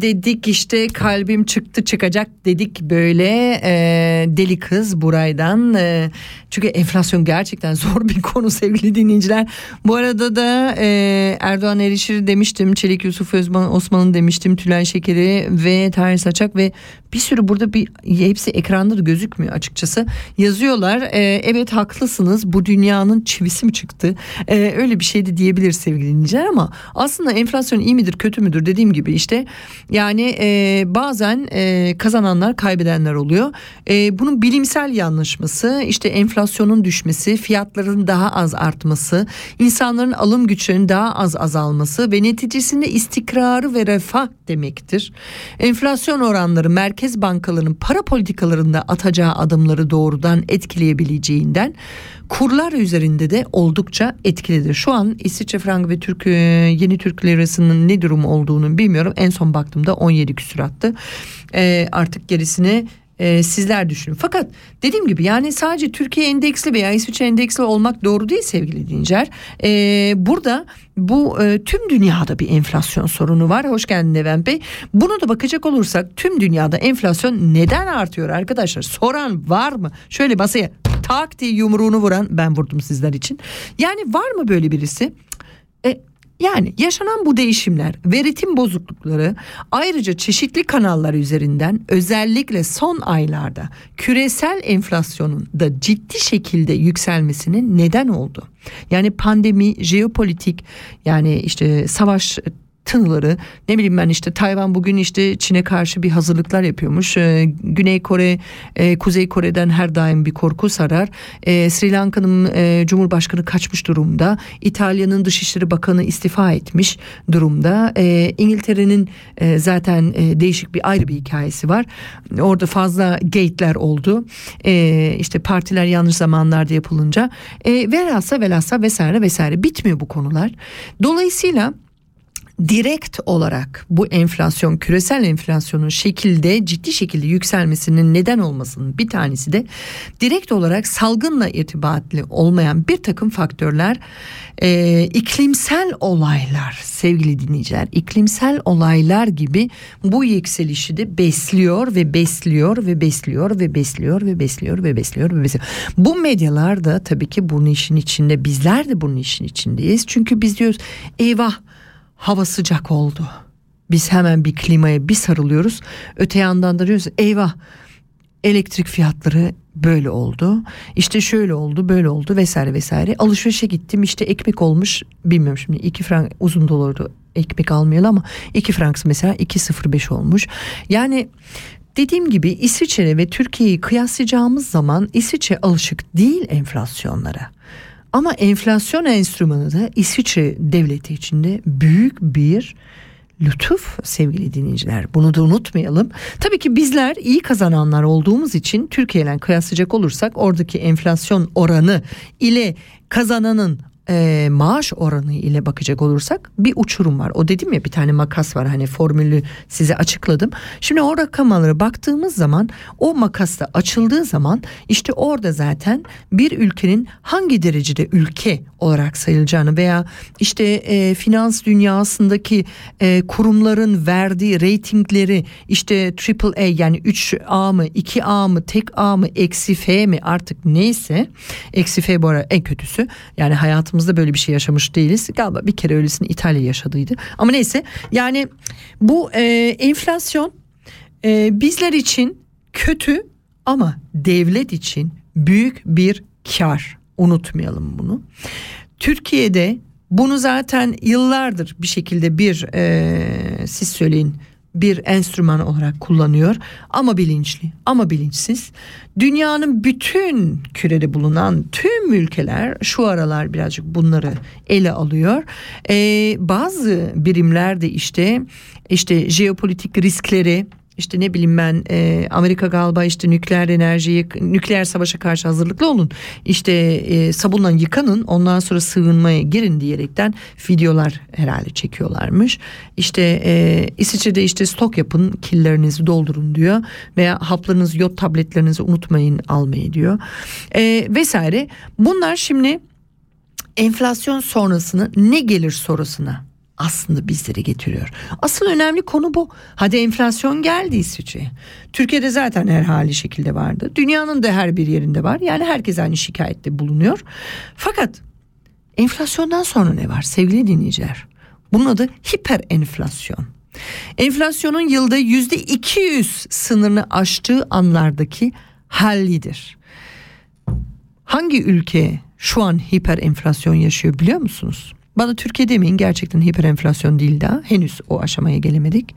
dedik işte kalbim çıktı çıkacak dedik böyle e, deli kız buraydan. E, çünkü enflasyon gerçekten zor bir konu sevgili dinleyiciler. Bu arada da e, Erdoğan Erişir demiştim. Çelik Yusuf Özman Osman'ın demiştim. Tülay Şekeri ve Tahir Saçak ve bir sürü burada bir hepsi ekranda da gözükmüyor açıkçası. Yazıyorlar e, evet haklısınız bu dünyanın çivisi mi çıktı? E, öyle bir şey de diyebilir sevgili dinleyiciler ama aslında enflasyon iyi midir kötü müdür dediğim gibi işte yani e, bazen e, kazananlar kaybedenler oluyor. E, bunun bilimsel yanlışması işte enflasyonun düşmesi, fiyatların daha az artması, insanların alım güçlerinin daha az azalması ve neticesinde istikrarı ve refah demektir. Enflasyon oranları merkez bankalarının para politikalarında atacağı adımları doğrudan etkileyebileceğinden kurlar üzerinde de oldukça etkilidir. Şu an İsviçre frangı ve Türk e, yeni Türk lirasının ne durum olduğunu bilmiyorum. En son baktığımda 17 küsurattı. E, artık gerisini e, sizler düşünün. Fakat dediğim gibi yani sadece Türkiye endeksli veya İsviçre endeksli olmak doğru değil sevgili dincer. E, burada bu e, tüm dünyada bir enflasyon sorunu var. Hoş geldin Levent Bey. Bunu da bakacak olursak tüm dünyada enflasyon neden artıyor arkadaşlar? Soran var mı? Şöyle masaya tak diye yumruğunu vuran ben vurdum sizler için. Yani var mı böyle birisi? E, yani yaşanan bu değişimler ve bozuklukları ayrıca çeşitli kanallar üzerinden özellikle son aylarda küresel enflasyonun da ciddi şekilde yükselmesinin neden oldu. Yani pandemi, jeopolitik yani işte savaş tınıları ne bileyim ben işte Tayvan bugün işte Çin'e karşı bir hazırlıklar yapıyormuş. Ee, Güney Kore, e, Kuzey Kore'den her daim bir korku sarar. Ee, Sri Lanka'nın e, Cumhurbaşkanı kaçmış durumda. İtalya'nın Dışişleri Bakanı istifa etmiş durumda. Ee, İngiltere'nin e, zaten e, değişik bir ayrı bir hikayesi var. Orada fazla gate'ler oldu. Ee, işte partiler yanlış zamanlarda yapılınca. E, velhassa velhassa vesaire vesaire bitmiyor bu konular. Dolayısıyla direkt olarak bu enflasyon küresel enflasyonun şekilde ciddi şekilde yükselmesinin neden olmasının bir tanesi de direkt olarak salgınla irtibatlı olmayan bir takım faktörler e, iklimsel olaylar sevgili dinleyiciler iklimsel olaylar gibi bu yükselişi de besliyor ve besliyor ve besliyor ve besliyor ve besliyor ve besliyor ve besliyor. Bu medyalar da tabii ki bunun işin içinde bizler de bunun işin içindeyiz çünkü biz diyoruz eyvah hava sıcak oldu. Biz hemen bir klimaya bir sarılıyoruz. Öte yandan da diyoruz eyvah elektrik fiyatları böyle oldu. İşte şöyle oldu böyle oldu vesaire vesaire. Alışverişe gittim işte ekmek olmuş bilmiyorum şimdi 2 frank uzun dolardı ekmek almayalı ama 2 franks mesela 2.05 olmuş. Yani dediğim gibi İsviçre ve Türkiye'yi kıyaslayacağımız zaman İsviçre alışık değil enflasyonlara. Ama enflasyon enstrümanı da İsviçre devleti içinde büyük bir lütuf sevgili dinleyiciler. Bunu da unutmayalım. Tabii ki bizler iyi kazananlar olduğumuz için Türkiye ile kıyaslayacak olursak oradaki enflasyon oranı ile kazananın e, maaş oranı ile bakacak olursak bir uçurum var. O dedim ya bir tane makas var hani formülü size açıkladım. Şimdi o rakamlara baktığımız zaman o makas da açıldığı zaman işte orada zaten bir ülkenin hangi derecede ülke olarak sayılacağını veya işte e, finans dünyasındaki e, kurumların verdiği reytingleri işte triple A yani 3A mı 2A mı tek A mı eksi F mi artık neyse eksi F bu ara en kötüsü yani hayatımızda böyle bir şey yaşamış değiliz. Galiba bir kere öylesini İtalya yaşadıydı. Ama neyse yani bu e, enflasyon e, bizler için kötü ama devlet için büyük bir kar. Unutmayalım bunu. Türkiye'de bunu zaten yıllardır bir şekilde bir e, siz söyleyin bir enstrüman olarak kullanıyor ama bilinçli ama bilinçsiz. Dünyanın bütün kürede bulunan tüm ülkeler şu aralar birazcık bunları ele alıyor. Ee, bazı birimler de işte işte jeopolitik riskleri işte ne bileyim ben e, Amerika galiba işte nükleer enerjiyi nükleer savaşa karşı hazırlıklı olun. İşte e, sabunla yıkanın ondan sonra sığınmaya girin diyerekten videolar herhalde çekiyorlarmış. İşte e, İsviçre'de işte stok yapın killerinizi doldurun diyor veya haplarınızı yod tabletlerinizi unutmayın almayı diyor. E, vesaire. Bunlar şimdi enflasyon sonrasını ne gelir sorusuna aslında bizlere getiriyor. Asıl önemli konu bu. Hadi enflasyon geldi İsviçre'ye. Türkiye'de zaten her hali şekilde vardı. Dünyanın da her bir yerinde var. Yani herkes aynı şikayette bulunuyor. Fakat enflasyondan sonra ne var sevgili dinleyiciler? Bunun adı hiper enflasyon. Enflasyonun yılda yüzde 200 sınırını aştığı anlardaki hallidir. Hangi ülke şu an hiper enflasyon yaşıyor biliyor musunuz? Bana Türkiye demeyin gerçekten hiper enflasyon değil daha. Henüz o aşamaya gelemedik.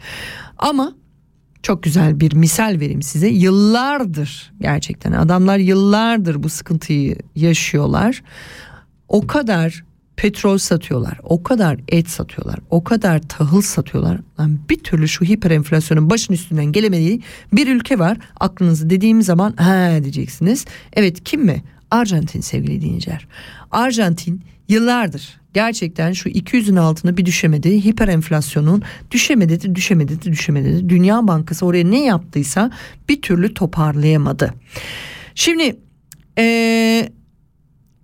Ama çok güzel bir misal vereyim size. Yıllardır gerçekten adamlar yıllardır bu sıkıntıyı yaşıyorlar. O kadar petrol satıyorlar, o kadar et satıyorlar, o kadar tahıl satıyorlar. Lan bir türlü şu hiper enflasyonun başın üstünden gelemediği bir ülke var. Aklınızı dediğim zaman ha diyeceksiniz. Evet kim mi? Arjantin sevgili dinleyiciler. Arjantin yıllardır gerçekten şu 200'ün altına bir düşemedi. Hiper enflasyonun düşemedi de düşemedi de düşemedi de. Dünya Bankası oraya ne yaptıysa bir türlü toparlayamadı. Şimdi eee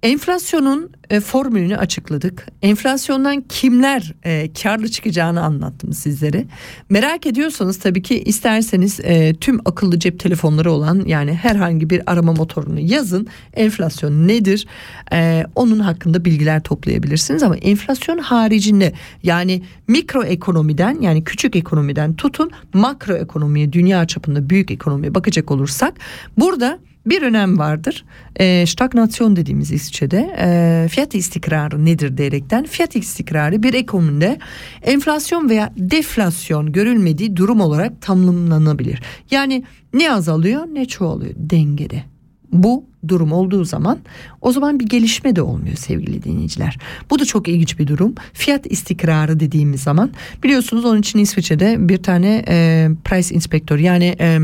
Enflasyonun e, formülünü açıkladık. Enflasyondan kimler e, karlı çıkacağını anlattım sizlere. Merak ediyorsanız tabii ki isterseniz e, tüm akıllı cep telefonları olan yani herhangi bir arama motorunu yazın. Enflasyon nedir? E, onun hakkında bilgiler toplayabilirsiniz ama enflasyon haricinde yani mikro ekonomiden yani küçük ekonomiden tutun makro ekonomiye dünya çapında büyük ekonomiye bakacak olursak burada bir önem vardır. E, stagnasyon dediğimiz İsviçre'de e, fiyat istikrarı nedir diyerekten fiyat istikrarı bir ekonomide enflasyon veya deflasyon görülmediği durum olarak tanımlanabilir. Yani ne azalıyor ne çoğalıyor dengede. Bu durum olduğu zaman o zaman bir gelişme de olmuyor sevgili dinleyiciler. Bu da çok ilginç bir durum. Fiyat istikrarı dediğimiz zaman biliyorsunuz onun için İsviçre'de bir tane e, price inspektör yani e,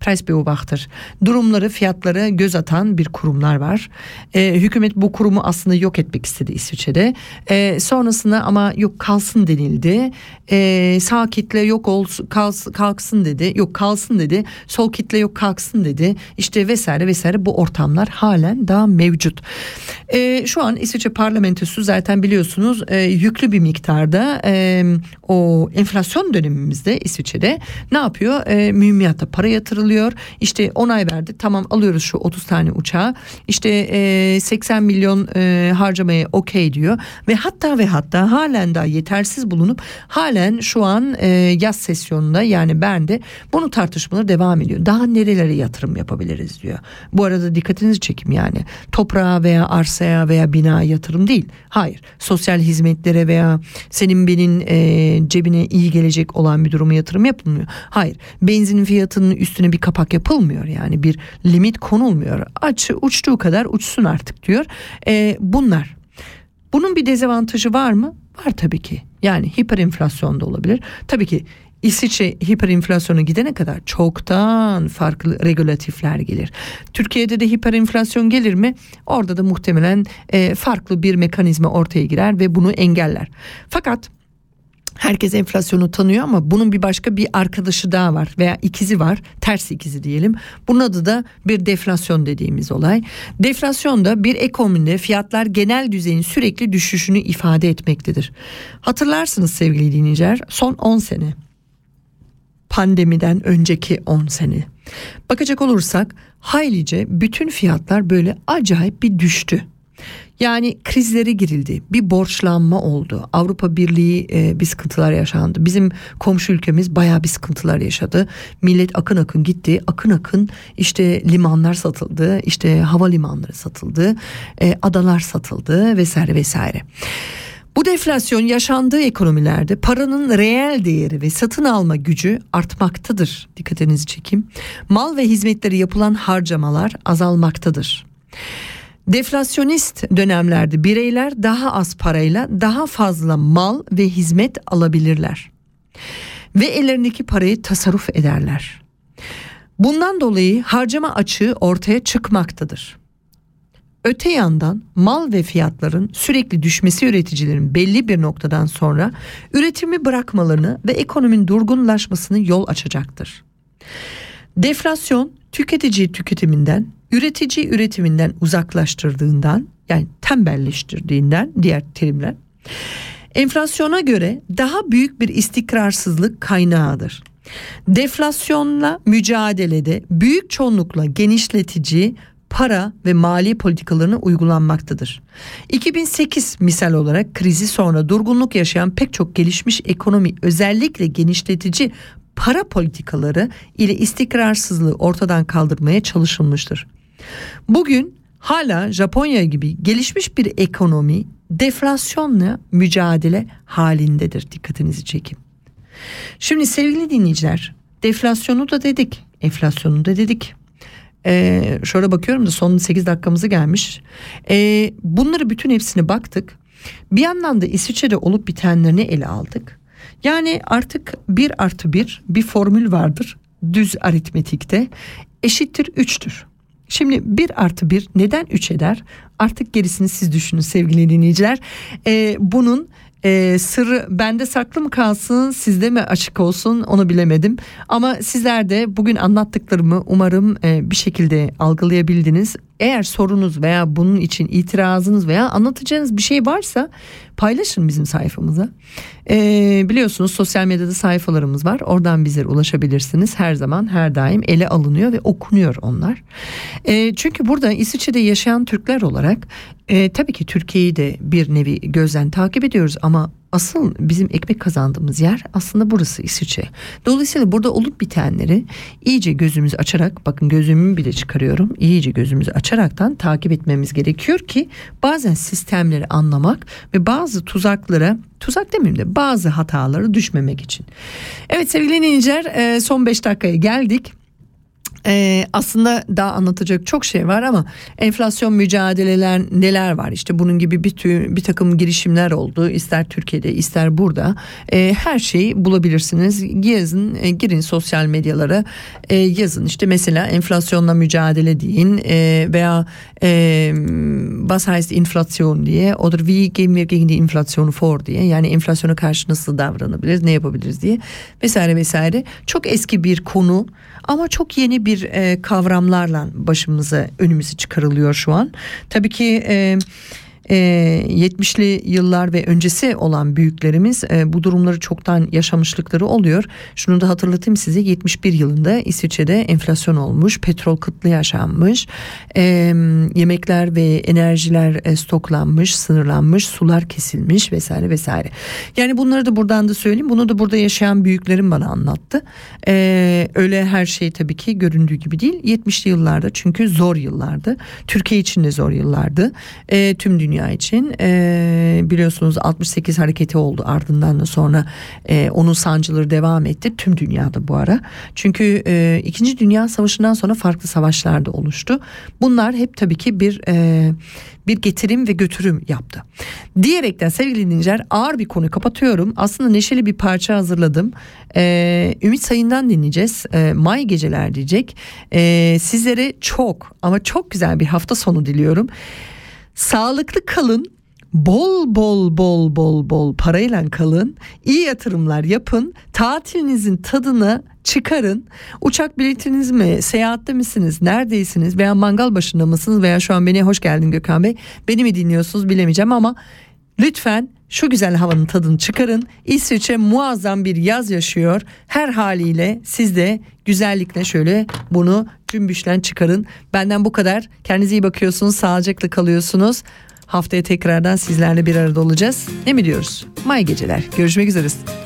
price beobachter durumları fiyatlara göz atan bir kurumlar var. E, hükümet bu kurumu aslında yok etmek istedi İsviçre'de. E, sonrasında ama yok kalsın denildi. E, sağ kitle yok olsun kalsın, kalksın dedi. Yok kalsın dedi. Sol kitle yok kalksın dedi. İşte vesaire vesaire bu ortam ortamlar halen daha mevcut. E, şu an İsviçre parlamentosu zaten biliyorsunuz e, yüklü bir miktarda e, o enflasyon dönemimizde İsviçre'de ne yapıyor? E, mühimmiyata para yatırılıyor. İşte onay verdi tamam alıyoruz şu 30 tane uçağı. İşte e, 80 milyon e, harcamaya okey diyor ve hatta ve hatta halen daha yetersiz bulunup halen şu an e, yaz sesyonunda yani Bern'de bunu tartışmaları devam ediyor. Daha nerelere yatırım yapabiliriz diyor. Bu arada dikkatinizi çekim yani. Toprağa veya arsaya veya bina yatırım değil. Hayır. Sosyal hizmetlere veya senin benim e, cebine iyi gelecek olan bir duruma yatırım yapılmıyor. Hayır. Benzinin fiyatının üstüne bir kapak yapılmıyor yani bir limit konulmuyor. Açı uçtuğu kadar uçsun artık diyor. E, bunlar. Bunun bir dezavantajı var mı? Var tabii ki. Yani hiper da olabilir. Tabii ki İsviçre hiperinflasyona gidene kadar çoktan farklı regülatifler gelir. Türkiye'de de hiperinflasyon gelir mi? Orada da muhtemelen e, farklı bir mekanizma ortaya girer ve bunu engeller. Fakat Herkes enflasyonu tanıyor ama bunun bir başka bir arkadaşı daha var veya ikizi var ters ikizi diyelim. Bunun adı da bir deflasyon dediğimiz olay. Deflasyon da bir ekonomide fiyatlar genel düzeyin sürekli düşüşünü ifade etmektedir. Hatırlarsınız sevgili dinleyiciler son 10 sene pandemiden önceki 10 sene. Bakacak olursak haylice bütün fiyatlar böyle acayip bir düştü. Yani krizlere girildi. Bir borçlanma oldu. Avrupa Birliği e, bir sıkıntılar yaşandı. Bizim komşu ülkemiz bayağı bir sıkıntılar yaşadı. Millet akın akın gitti. Akın akın işte limanlar satıldı. işte hava limanları satıldı. E, adalar satıldı vesaire vesaire. Bu deflasyon yaşandığı ekonomilerde paranın reel değeri ve satın alma gücü artmaktadır. Dikkatinizi çekeyim. Mal ve hizmetleri yapılan harcamalar azalmaktadır. Deflasyonist dönemlerde bireyler daha az parayla daha fazla mal ve hizmet alabilirler. Ve ellerindeki parayı tasarruf ederler. Bundan dolayı harcama açığı ortaya çıkmaktadır. Öte yandan mal ve fiyatların sürekli düşmesi üreticilerin belli bir noktadan sonra üretimi bırakmalarını ve ekonominin durgunlaşmasını yol açacaktır. Deflasyon tüketici tüketiminden, üretici üretiminden uzaklaştırdığından yani tembelleştirdiğinden diğer terimler enflasyona göre daha büyük bir istikrarsızlık kaynağıdır. Deflasyonla mücadelede büyük çoğunlukla genişletici para ve mali politikalarını uygulanmaktadır. 2008 misal olarak krizi sonra durgunluk yaşayan pek çok gelişmiş ekonomi özellikle genişletici para politikaları ile istikrarsızlığı ortadan kaldırmaya çalışılmıştır. Bugün hala Japonya gibi gelişmiş bir ekonomi deflasyonla mücadele halindedir. Dikkatinizi çekin. Şimdi sevgili dinleyiciler deflasyonu da dedik enflasyonu da dedik. Ee, şöyle bakıyorum da son 8 dakikamızı gelmiş. Ee, bunları bütün hepsine baktık. Bir yandan da İsviçre'de olup bitenlerini ele aldık. Yani artık 1 artı 1 bir formül vardır düz aritmetikte eşittir 3'tür. Şimdi 1 artı 1 neden 3 eder? Artık gerisini siz düşünün sevgili dinleyiciler. Ee, bunun e, sırrı bende saklı mı kalsın sizde mi açık olsun onu bilemedim. Ama sizler de bugün anlattıklarımı umarım e, bir şekilde algılayabildiniz. Eğer sorunuz veya bunun için itirazınız veya anlatacağınız bir şey varsa paylaşın bizim sayfamıza. Ee, biliyorsunuz sosyal medyada sayfalarımız var. Oradan bize ulaşabilirsiniz. Her zaman her daim ele alınıyor ve okunuyor onlar. Ee, çünkü burada İsviçre'de yaşayan Türkler olarak e, tabii ki Türkiye'yi de bir nevi gözden takip ediyoruz ama asıl bizim ekmek kazandığımız yer aslında burası İsviçre. Dolayısıyla burada olup bitenleri iyice gözümüzü açarak bakın gözümü bile çıkarıyorum. iyice gözümüzü açaraktan takip etmemiz gerekiyor ki bazen sistemleri anlamak ve bazı tuzaklara tuzak demeyeyim de bazı hatalara düşmemek için. Evet sevgili dinleyiciler e, son 5 dakikaya geldik. Ee, aslında daha anlatacak çok şey var ama enflasyon mücadeleler neler var? İşte bunun gibi bir tür, bir takım girişimler oldu. İster Türkiye'de ister burada. Ee, her şeyi bulabilirsiniz. Yazın e, girin sosyal medyalara. E, yazın işte mesela enflasyonla mücadele deyin. E, veya e, was heißt inflasyon diye oder wie gehen wir gegen die Inflation vor diye. Yani enflasyona karşı nasıl davranabiliriz ne yapabiliriz diye vesaire vesaire. Çok eski bir konu ama çok yeni bir e, kavramlarla başımıza önümüze çıkarılıyor şu an. Tabii ki e, e, 70'li yıllar ve öncesi olan büyüklerimiz e, bu durumları çoktan yaşamışlıkları oluyor. Şunu da hatırlatayım size 71 yılında İsviçre'de enflasyon olmuş, petrol kıtlığı yaşanmış, e, yemekler ve enerjiler e, stoklanmış, sınırlanmış, sular kesilmiş vesaire vesaire. Yani bunları da buradan da söyleyeyim. Bunu da burada yaşayan büyüklerim bana anlattı. E, öyle her şey tabii ki göründüğü gibi değil. 70'li yıllarda çünkü zor yıllardı. Türkiye için de zor yıllardı. E, tüm dünya için e, biliyorsunuz 68 hareketi oldu ardından da sonra e, onun sancıları devam etti tüm dünyada bu ara. Çünkü e, 2. Dünya Savaşı'ndan sonra farklı savaşlar da oluştu. Bunlar hep tabii ki bir e, bir getirim ve götürüm yaptı. Diyerekten sevgili dinleyiciler ağır bir konu kapatıyorum. Aslında neşeli bir parça hazırladım. Ee, Ümit Sayın'dan dinleyeceğiz. Ee, May Geceler diyecek. Ee, sizlere çok ama çok güzel bir hafta sonu diliyorum. Sağlıklı kalın. Bol bol bol bol bol parayla kalın. iyi yatırımlar yapın. Tatilinizin tadını çıkarın. Uçak biletiniz mi? Seyahatte misiniz? Neredeysiniz? Veya mangal başında mısınız? Veya şu an beni hoş geldin Gökhan Bey. Beni mi dinliyorsunuz bilemeyeceğim ama lütfen şu güzel havanın tadını çıkarın. İsviçre muazzam bir yaz yaşıyor. Her haliyle siz de güzellikle şöyle bunu cümbüşlen çıkarın. Benden bu kadar. Kendinize iyi bakıyorsunuz. Sağlıcakla kalıyorsunuz. Haftaya tekrardan sizlerle bir arada olacağız. Ne mi diyoruz? May geceler. Görüşmek üzere.